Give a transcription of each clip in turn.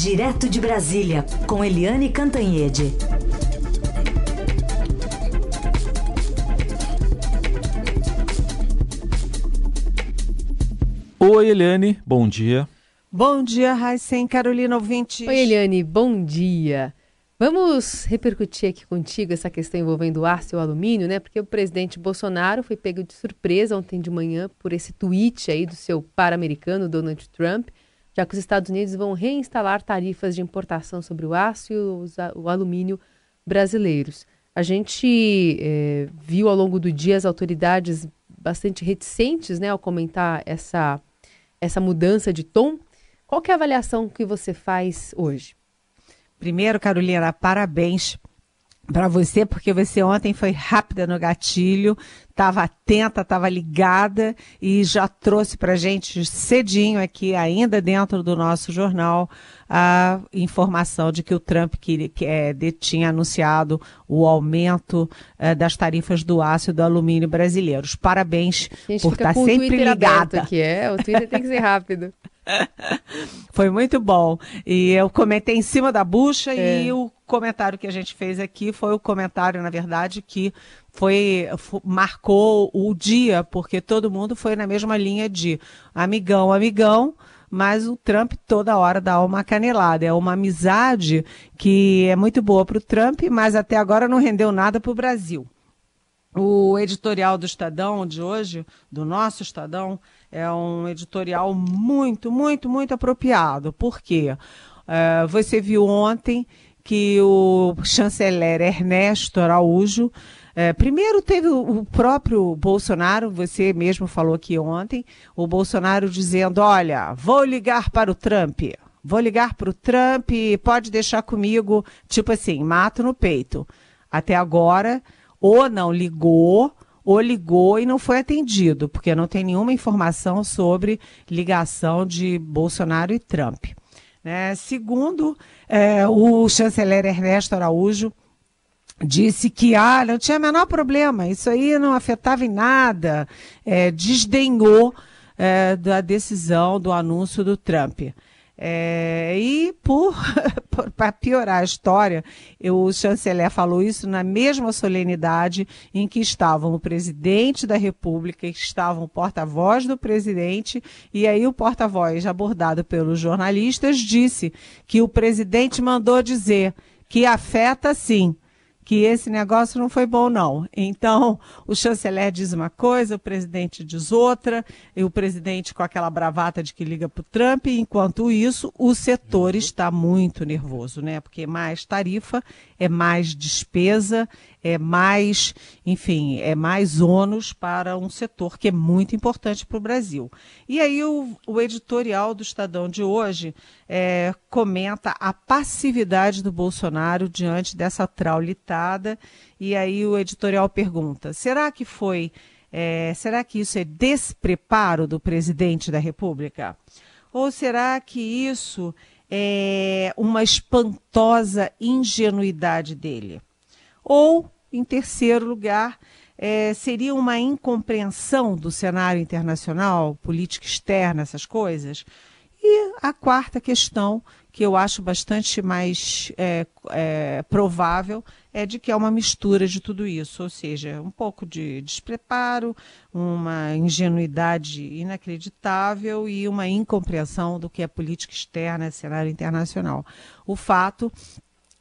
Direto de Brasília, com Eliane Cantanhede. Oi, Eliane, bom dia. Bom dia, Raíssen, Carolina ouvinte. Oi, Eliane, bom dia. Vamos repercutir aqui contigo essa questão envolvendo o aço e o alumínio, né? Porque o presidente Bolsonaro foi pego de surpresa ontem de manhã por esse tweet aí do seu par-americano, Donald Trump, já que os Estados Unidos vão reinstalar tarifas de importação sobre o aço e o, alumínio brasileiros. A gente é, viu ao longo do dia as autoridades bastante reticentes né, ao comentar essa, essa mudança de tom. Qual é a avaliação que você faz hoje? Primeiro, Carolina, parabéns para você, porque você ontem foi rápida no gatilho, estava atenta, estava ligada e já trouxe para gente cedinho aqui, ainda dentro do nosso jornal, a informação de que o Trump que, que é, tinha anunciado o aumento é, das tarifas do aço e do alumínio brasileiros. Parabéns por estar tá sempre ligada. Aqui, é, o Twitter tem que ser rápido. Foi muito bom. E eu comentei em cima da bucha é. e o comentário que a gente fez aqui foi o comentário, na verdade, que foi, foi, marcou o dia, porque todo mundo foi na mesma linha de amigão, amigão, mas o Trump toda hora dá uma canelada. É uma amizade que é muito boa para o Trump, mas até agora não rendeu nada para o Brasil. O editorial do Estadão de hoje, do nosso Estadão, é um editorial muito, muito, muito apropriado. Por quê? Uh, você viu ontem que o chanceler Ernesto Araújo, é, primeiro teve o, próprio Bolsonaro, você mesmo falou aqui ontem, o Bolsonaro dizendo: olha, vou ligar para o Trump, vou ligar para o Trump, pode deixar comigo, tipo assim, mato no peito. Até agora, ou não ligou, ou ligou e não foi atendido, porque não tem nenhuma informação sobre ligação de Bolsonaro e Trump. Né? Segundo, é, o chanceler Ernesto Araújo disse que ah, não tinha menor problema, isso aí não afetava em nada, é, desdenhou é, da decisão do anúncio do Trump. É, e por, para piorar a história, o chanceler falou isso na mesma solenidade em que estavam o presidente da República, estavam o porta-voz do presidente, e aí o porta-voz, abordado pelos jornalistas, disse que o presidente mandou dizer que afeta sim que esse negócio não foi bom, não. Então, o chanceler diz uma coisa, o presidente diz outra, e o presidente com aquela bravata de que liga para o Trump, e enquanto isso, o setor está muito nervoso, né? Porque mais tarifa é mais despesa, é mais, enfim, é mais ônus para um setor que é muito importante para o Brasil. E aí o, o, editorial do Estadão de hoje é, comenta a passividade do Bolsonaro diante dessa traulitada. E aí o editorial pergunta: será que foi, é, será que isso é despreparo do presidente da República? Ou será que isso é uma espantosa ingenuidade dele? Ou, em terceiro lugar, é, seria uma incompreensão do cenário internacional, política externa, essas coisas? E a quarta questão, que eu acho bastante mais é, é, provável, é de que é uma mistura de tudo isso, ou seja, um pouco de despreparo, uma ingenuidade inacreditável e uma incompreensão do que é política externa, cenário internacional. O fato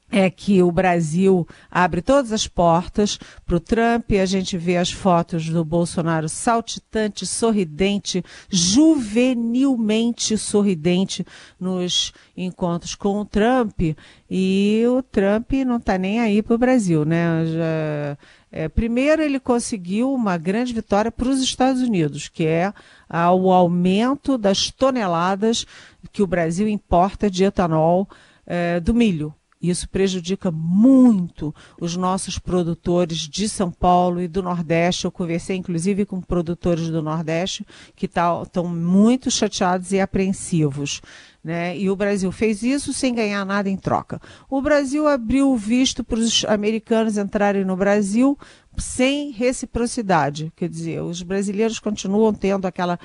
é que o Brasil abre todas as portas para o Trump. A gente vê as fotos do Bolsonaro saltitante, sorridente, juvenilmente sorridente nos encontros com o Trump. E o Trump não está nem aí para o Brasil, né? Já, é, primeiro, ele conseguiu uma grande vitória para os Estados Unidos, que é ah, o aumento das toneladas que o Brasil importa de etanol é, do milho. Isso prejudica muito os nossos produtores de São Paulo e do Nordeste. Eu conversei, inclusive, com produtores do Nordeste que estão tá, muito chateados e apreensivos. Né? E o Brasil fez isso sem ganhar nada em troca. O Brasil abriu o visto para os americanos entrarem no Brasil sem reciprocidade. Quer dizer, os brasileiros continuam tendo aquela.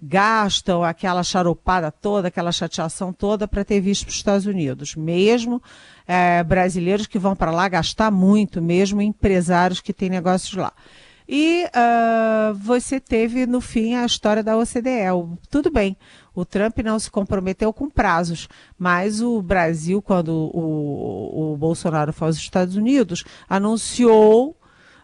gastam aquela charopada toda, aquela chateação toda para ter visto para os Estados Unidos. Mesmo é, brasileiros que vão para lá gastar muito, mesmo empresários que têm negócios lá. E uh, você teve, no fim, a história da OCDE. Tudo bem, o Trump não se comprometeu com prazos, mas o Brasil, quando o, o Bolsonaro foi aos Estados Unidos, anunciou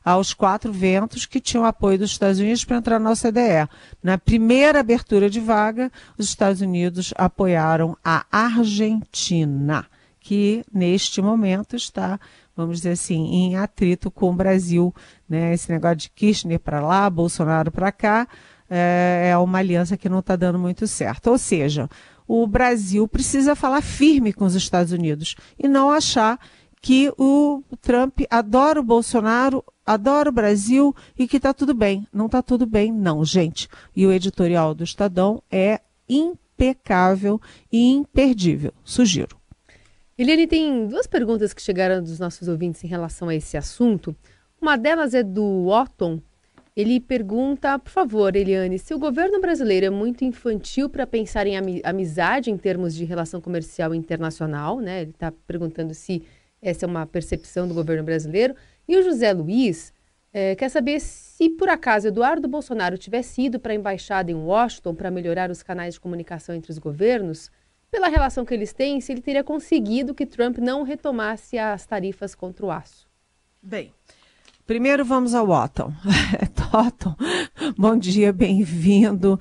aos quatro ventos que tinham apoio dos Estados Unidos para entrar na OCDE. Na primeira abertura de vaga, os Estados Unidos apoiaram a Argentina, que neste momento está vamos dizer assim, em atrito com o Brasil. Né? Esse negócio de Kirchner para lá, Bolsonaro para cá, é, é uma aliança que não está dando muito certo. Ou seja, o Brasil precisa falar firme com os Estados Unidos e não achar que o Trump adora o Bolsonaro, adora o Brasil e que está tudo bem. Não está tudo bem, não, gente. E o editorial do Estadão é impecável e imperdível. Sugiro. Eliane, tem duas perguntas que chegaram dos nossos ouvintes em relação a esse assunto. Uma delas é do Otton. Ele pergunta, por favor, Eliane, se o governo brasileiro é muito infantil para pensar em amizade em termos de relação comercial internacional, né? Ele está perguntando se essa é uma percepção do governo brasileiro. E o José Luiz é, quer saber se, por acaso, Eduardo Bolsonaro tivesse ido para a embaixada em Washington para melhorar os canais de comunicação entre os governos, pela relação que eles têm, se ele teria conseguido que Trump não retomasse as tarifas contra o aço. Bem, primeiro vamos ao Otton. Otton, bom dia, bem-vindo.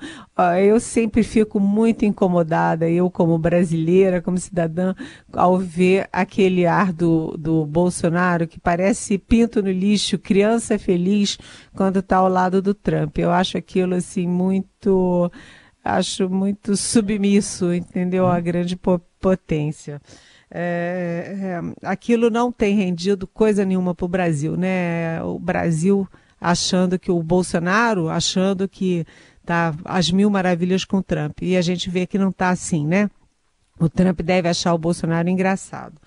Eu sempre fico muito incomodada, eu como brasileira, como cidadã, ao ver aquele ar do, do Bolsonaro que parece pinto no lixo, criança feliz, quando está ao lado do Trump. Eu acho aquilo assim muito acho muito submisso, entendeu? A grande potência. É, é, aquilo não tem rendido coisa nenhuma para o Brasil, né? O Brasil achando que o Bolsonaro, achando que tá às mil maravilhas com o Trump. E a gente vê que não está assim, né? O Trump deve achar o Bolsonaro engraçado.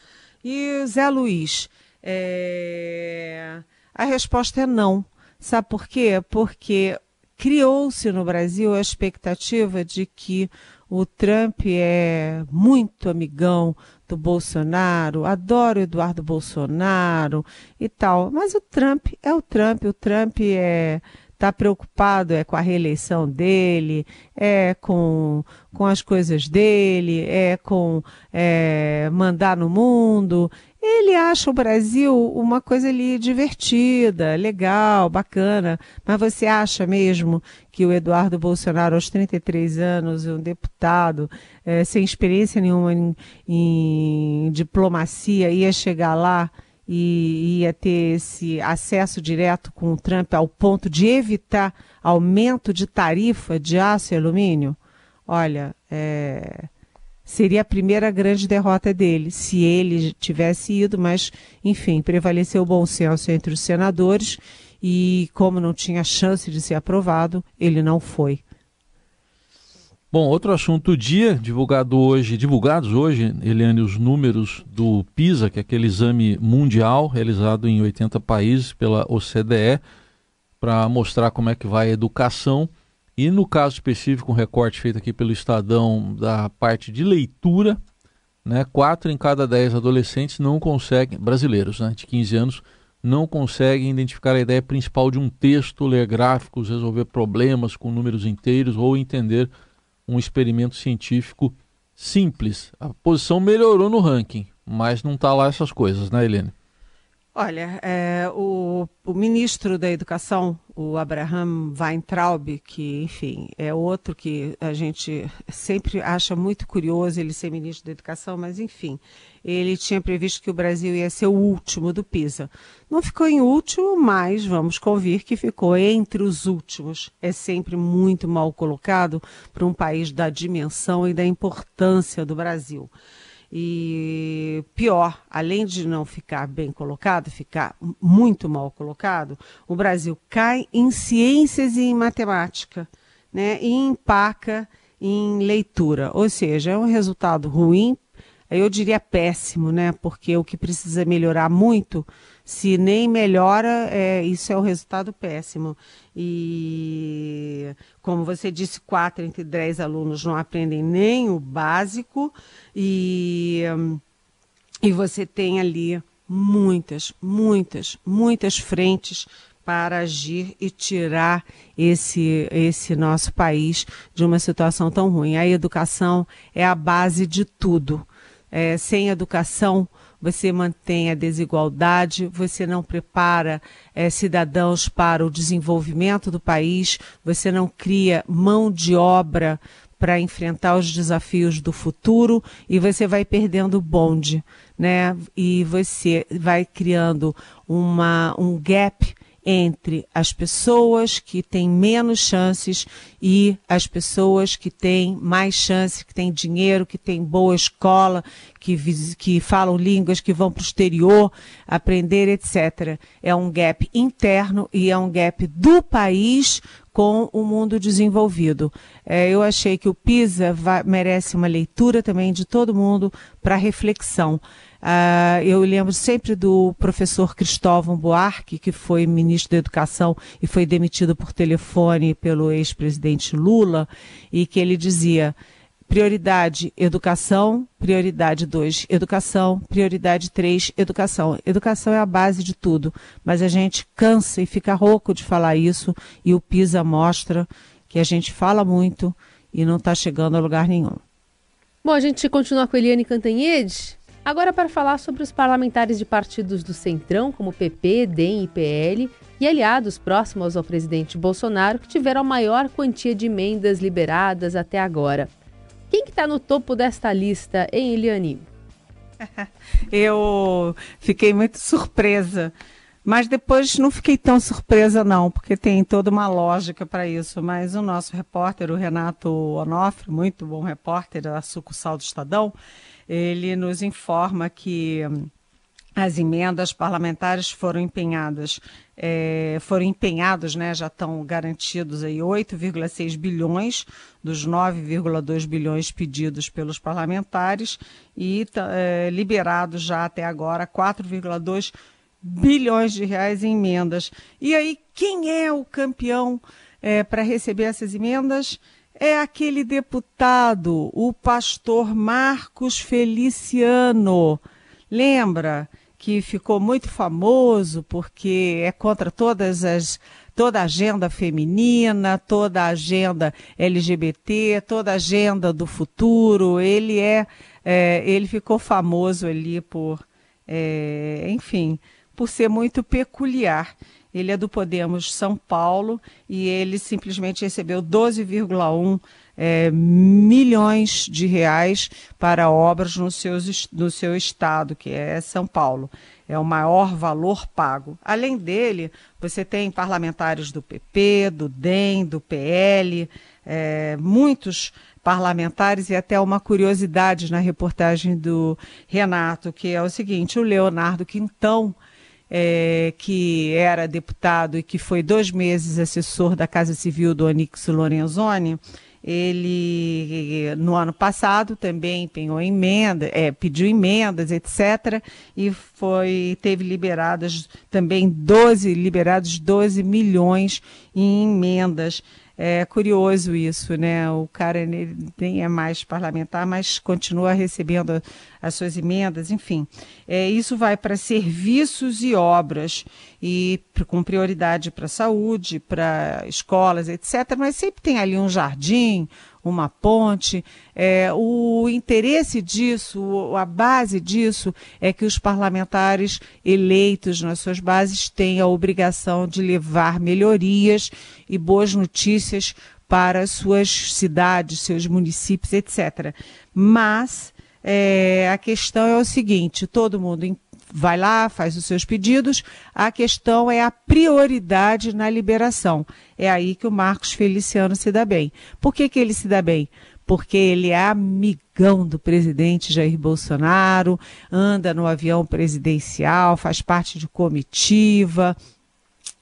E Zé Luiz, é... a resposta é não. Sabe por quê? Porque criou-se no Brasil a expectativa de que o Trump é muito amigão do Bolsonaro, adora o Eduardo Bolsonaro e tal. Mas o Trump é o Trump, o Trump é está preocupado é com a reeleição dele, é com, com as coisas dele, é com é, mandar no mundo. Ele acha o Brasil uma coisa ali divertida, legal, bacana. Mas você acha mesmo que o Eduardo Bolsonaro, aos 33 anos, um deputado, é, sem experiência nenhuma em, em diplomacia, ia chegar lá e ia ter esse acesso direto com o Trump ao ponto de evitar aumento de tarifa de aço e alumínio? Olha, é, seria a primeira grande derrota dele, se ele tivesse ido, mas, enfim, prevaleceu o bom senso entre os senadores e, como não tinha chance de ser aprovado, ele não foi. Bom, outro assunto do dia, divulgado hoje, divulgados hoje, Eliane, os números do PISA, que é aquele exame mundial realizado em 80 países pela OCDE, para mostrar como é que vai a educação. E no caso específico, um recorte feito aqui pelo Estadão da parte de leitura, né, quatro em cada dez adolescentes não conseguem, brasileiros né, de 15 anos, não conseguem identificar a ideia principal de um texto, ler gráficos, resolver problemas com números inteiros ou entender um experimento científico simples. A posição melhorou no ranking, mas não está lá essas coisas, né, Helene? Olha, é, o, o, ministro da Educação, o Abraham Weintraub, que, enfim, é outro que a gente sempre acha muito curioso ele ser ministro da Educação, mas, enfim, ele tinha previsto que o Brasil ia ser o último do PISA. Não ficou em último, mas vamos convir que ficou entre os últimos. É sempre muito mal colocado para um país da dimensão e da importância do Brasil. E pior, além de não ficar bem colocado, ficar muito mal colocado, o Brasil cai em ciências e em matemática, né? E empaca em leitura. Ou seja, é um resultado ruim eu diria péssimo, né? Porque o que precisa melhorar muito, se nem melhora, é, isso é o um resultado péssimo. E, como você disse, quatro entre dez alunos não aprendem nem o básico, e, e você tem ali muitas, muitas, muitas frentes para agir e tirar esse, esse nosso país de uma situação tão ruim. A educação é a base de tudo. É, sem educação, você mantém a desigualdade, você não prepara é, cidadãos para o desenvolvimento do país, você não cria mão de obra para enfrentar os desafios do futuro e você vai perdendo o bonde, né? E você vai criando uma, um gap entre as pessoas que têm menos chances e as pessoas que têm mais chances, que têm dinheiro, que têm boa escola, que, que falam línguas, que vão para o exterior aprender, etc. É um gap interno e é um gap do país com o mundo desenvolvido. É, eu achei que o PISA vai, merece uma leitura também de todo mundo para reflexão. Uh, eu lembro sempre do professor Cristóvão Buarque, que foi ministro da Educação e foi demitido por telefone pelo ex-presidente Lula, e que ele dizia: prioridade educação, prioridade 2 educação, prioridade 3 educação. Educação é a base de tudo, mas a gente cansa e fica rouco de falar isso, e o PISA mostra que a gente fala muito e não está chegando a lugar nenhum. Bom, a gente continua com Eliane Cantanhede. Agora, para falar sobre os parlamentares de partidos do Centrão, como PP, DEM e PL, e aliados próximos ao presidente Bolsonaro, que tiveram a maior quantia de emendas liberadas até agora. Quem que está no topo desta lista, hein, Eliane? Eu fiquei muito surpresa, mas depois não fiquei tão surpresa não, porque tem toda uma lógica para isso. Mas o nosso repórter, o Renato Onofre, muito bom repórter da sucursal do Estadão, ele nos informa que as emendas parlamentares foram empenhadas, é, foram empenhados, né, já estão garantidos aí 8,6 bilhões dos 9,2 bilhões pedidos pelos parlamentares e é, liberados já até agora 4,2 bilhões de reais em emendas. E aí, quem é o campeão é, para receber essas emendas? é aquele deputado, o pastor Marcos Feliciano. Lembra que ficou muito famoso porque é contra todas as toda a agenda feminina, toda a agenda LGBT, toda a agenda do futuro. Ele é, é ele ficou famoso ali por, é, enfim, por ser muito peculiar. Ele é do Podemos São Paulo e ele simplesmente recebeu 12,1 é, milhões de reais para obras no, seus, no seu estado, que é São Paulo. É o maior valor pago. Além dele, você tem parlamentares do PP, do DEM, do PL, é, muitos parlamentares e até uma curiosidade na reportagem do Renato, que é o seguinte: o Leonardo Quintão é, que era deputado e que foi dois meses assessor da Casa Civil do Onix Lorenzoni, ele no ano passado também empenhou emenda, é, pediu emendas, etc. E foi teve liberadas também 12 liberados 12 milhões em emendas. É curioso isso, né? O cara nem é mais parlamentar, mas continua recebendo as suas emendas, enfim. É, isso vai para serviços e obras, e com prioridade para saúde, para escolas, etc. Mas sempre tem ali um jardim, uma ponte. É, o interesse disso, a base disso, é que os parlamentares eleitos nas suas bases têm a obrigação de levar melhorias e boas notícias para suas cidades, seus municípios, etc. Mas é, a questão é o seguinte: todo mundo vai lá, faz os seus pedidos. A questão é a prioridade na liberação. É aí que o Marcos Feliciano se dá bem. Por que, que ele se dá bem? Porque ele é amigão do presidente Jair Bolsonaro, anda no avião presidencial, faz parte de comitiva,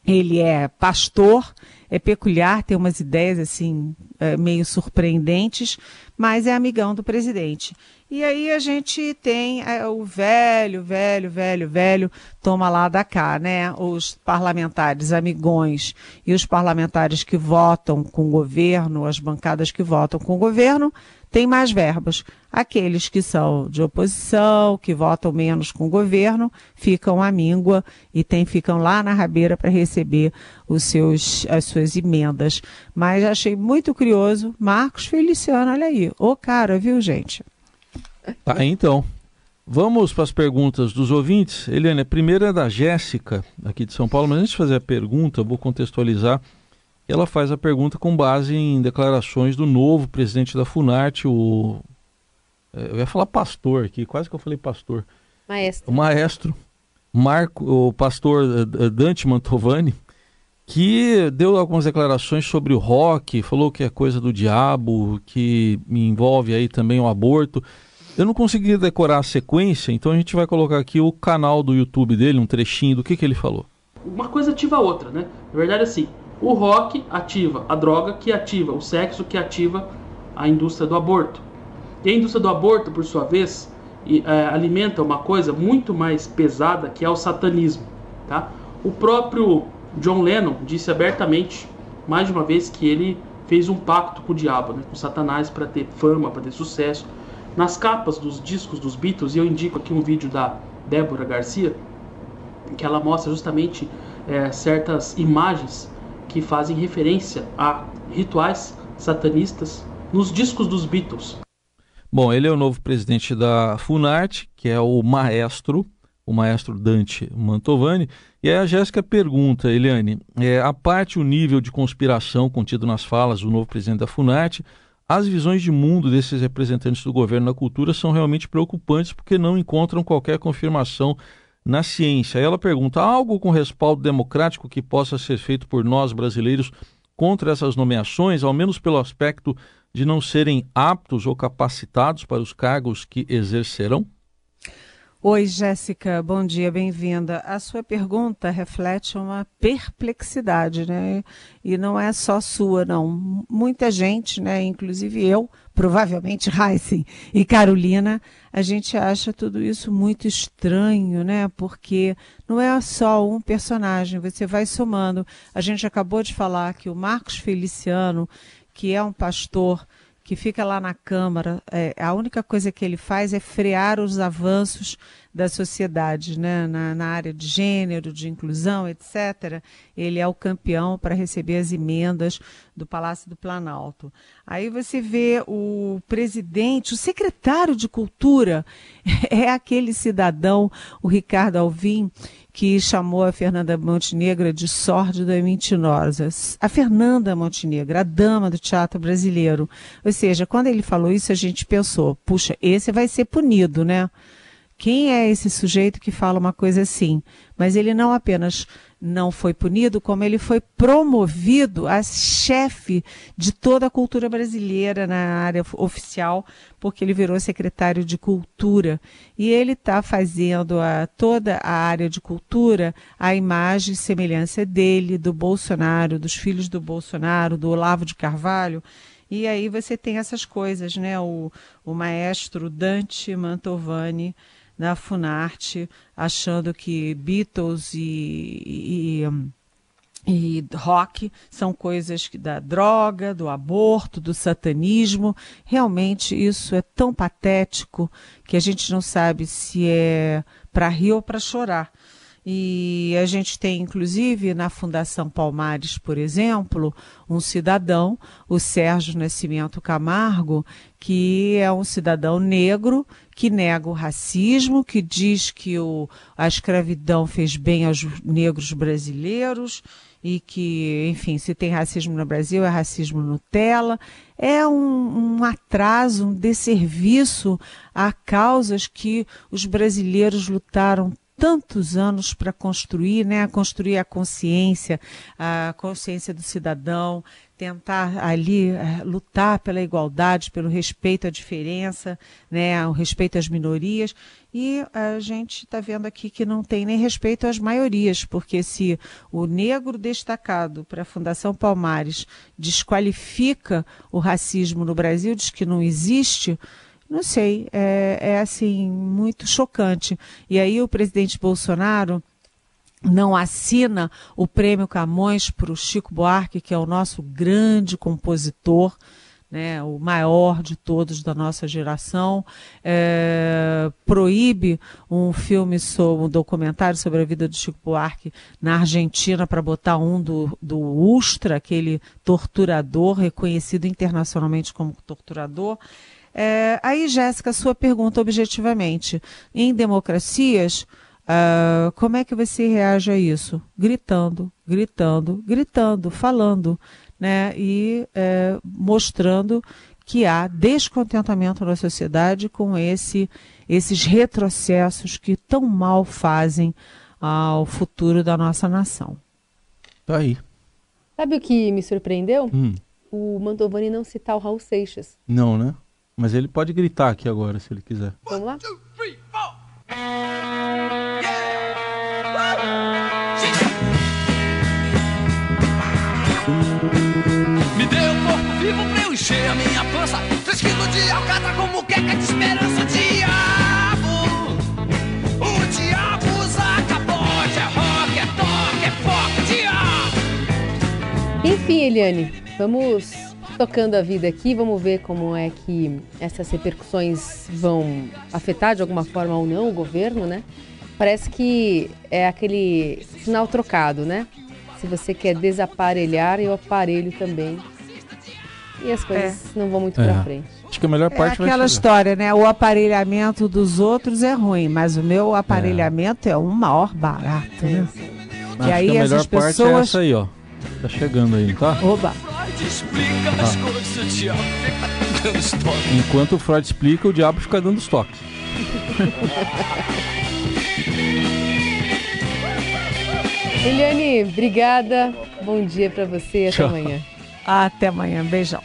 ele é pastor, é peculiar, tem umas ideias assim é, meio surpreendentes, mas é amigão do presidente. E aí a gente tem é, o velho, velho, velho, velho, toma lá da cá, né? Os parlamentares amigões e os parlamentares que votam com o governo, as bancadas que votam com o governo, têm mais verbas. Aqueles que são de oposição, que votam menos com o governo, ficam à míngua e tem, ficam lá na rabeira para receber os seus, as suas emendas. Mas achei muito curioso, Marcos Feliciano, olha aí, ô cara, viu, gente? Tá, então. Vamos para as perguntas dos ouvintes. Eliane, a primeira é da Jéssica, aqui de São Paulo, mas antes de fazer a pergunta, vou contextualizar. Ela faz a pergunta com base em declarações do novo presidente da Funarte, o. É, eu ia falar pastor aqui, quase que eu falei pastor. Maestro. O maestro, Marco, o pastor eh, Dante Mantovani, que deu algumas declarações sobre o rock, falou que é coisa do diabo, que envolve aí também o aborto. Eu não consegui decorar a sequência, então a gente vai colocar aqui o canal do YouTube dele, um trechinho do que, que ele falou. Uma coisa ativa a outra, né? Na verdade, assim, o rock ativa a droga, que ativa o sexo, que ativa a indústria do aborto. E a indústria do aborto, por sua vez, é, alimenta uma coisa muito mais pesada, que é o satanismo. Tá? O próprio John Lennon disse abertamente, mais de uma vez, que ele fez um pacto com o diabo, né, com Satanás, para ter fama, para ter sucesso. Nas capas dos discos dos Beatles, e eu indico aqui um vídeo da Débora Garcia, que ela mostra justamente é, certas imagens que fazem referência a rituais satanistas nos discos dos Beatles. Bom, ele é o novo presidente da Funarte, que é o maestro, o maestro Dante Mantovani. E aí a Jéssica pergunta, Eliane, é, a parte o nível de conspiração contido nas falas do novo presidente da Funarte, as visões de mundo desses representantes do governo na cultura são realmente preocupantes porque não encontram qualquer confirmação na ciência. Ela pergunta: há algo com respaldo democrático que possa ser feito por nós brasileiros contra essas nomeações, ao menos pelo aspecto de não serem aptos ou capacitados para os cargos que exercerão? Oi, Jéssica, bom dia, bem-vinda. A sua pergunta reflete uma perplexidade, né? E não é só sua, não. Muita gente, né, inclusive eu, provavelmente Heisen e Carolina, a gente acha tudo isso muito estranho, né? Porque não é só um personagem, você vai somando. A gente acabou de falar que o Marcos Feliciano, que é um pastor que fica lá na Câmara, é, a única coisa que ele faz é frear os avanços da sociedade, né? na, na área de gênero, de inclusão, etc. Ele é o campeão para receber as emendas do Palácio do Planalto. Aí você vê o presidente, o secretário de Cultura, é aquele cidadão, o Ricardo Alvim, que chamou a Fernanda Montenegro de sórdida e mentirosa. A Fernanda Montenegro, a dama do teatro brasileiro. Ou seja, quando ele falou isso, a gente pensou, puxa, esse vai ser punido, né? Quem é esse sujeito que fala uma coisa assim? Mas ele não apenas não foi punido, como ele foi promovido a chefe de toda a cultura brasileira na área oficial, porque ele virou secretário de cultura. E ele está fazendo a, toda a área de cultura a imagem e semelhança dele, do Bolsonaro, dos filhos do Bolsonaro, do Olavo de Carvalho. E aí você tem essas coisas, né? O, o maestro Dante Mantovani na Funarte, achando que Beatles e, e, e rock são coisas da droga, do aborto, do satanismo. Realmente isso é tão patético que a gente não sabe se é para rir ou para chorar. E a gente tem, inclusive, na Fundação Palmares, por exemplo, um cidadão, o Sérgio Nascimento Camargo, que é um cidadão negro que nega o racismo, que diz que o, a escravidão fez bem aos negros brasileiros e que, enfim, se tem racismo no Brasil, é racismo Nutella. É um, um atraso, um desserviço a causas que os brasileiros lutaram tantos anos para construir, né? Construir a consciência, a consciência do cidadão, tentar ali é, lutar pela igualdade, pelo respeito à diferença, né, o respeito às minorias. E a gente está vendo aqui que não tem nem respeito às maiorias, porque se o negro destacado para a Fundação Palmares desqualifica o racismo no Brasil, diz que não existe, não sei, é, é assim, muito chocante. E aí o presidente Bolsonaro não assina o prêmio Camões para o Chico Buarque, que é o nosso grande compositor, né, o maior de todos da nossa geração, é, proíbe um filme sobre um documentário sobre a vida do Chico Buarque na Argentina para botar um do, do Ustra, aquele torturador reconhecido internacionalmente como torturador. É, aí, Jéssica, sua pergunta objetivamente. Em democracias, Uh, como é que você reage a isso? Gritando, gritando, gritando, falando, né? E é, mostrando que há descontentamento na sociedade com esse, esses retrocessos que tão mal fazem ao futuro da nossa nação. Tá aí. Sabe o que me surpreendeu? Hum. O Mantovani não citar o Raul Seixas. Não, né? Mas ele pode gritar aqui agora, se ele quiser. Vamos lá? Me vivo pra eu encher a minha pança. Três quilos de alcatra como queca de esperança. O diabo, o diabo usa capote. É rock, é toque, é foco, diabo. Enfim, Eliane, vamos tocando a vida aqui, vamos ver como é que essas repercussões vão afetar de alguma forma ou não o governo, né? Parece que é aquele sinal trocado, né? Se você quer desaparelhar, eu aparelho também. E as coisas é. não vão muito É. pra frente. Acho que a melhor É parte vai aquela história, né? O aparelhamento dos outros é ruim, mas o meu aparelhamento é, um maior barato, né? Acho e aí que a melhor essas parte é pessoas- essa aí, ó. Tá chegando aí, não tá? Oba! Freud explica as coisas, o diabo fica dando história. Enquanto o Freud explica, o diabo fica dando os toques. Eliane, obrigada. Bom dia pra você e até Tchau. amanhã. Até amanhã. Beijão.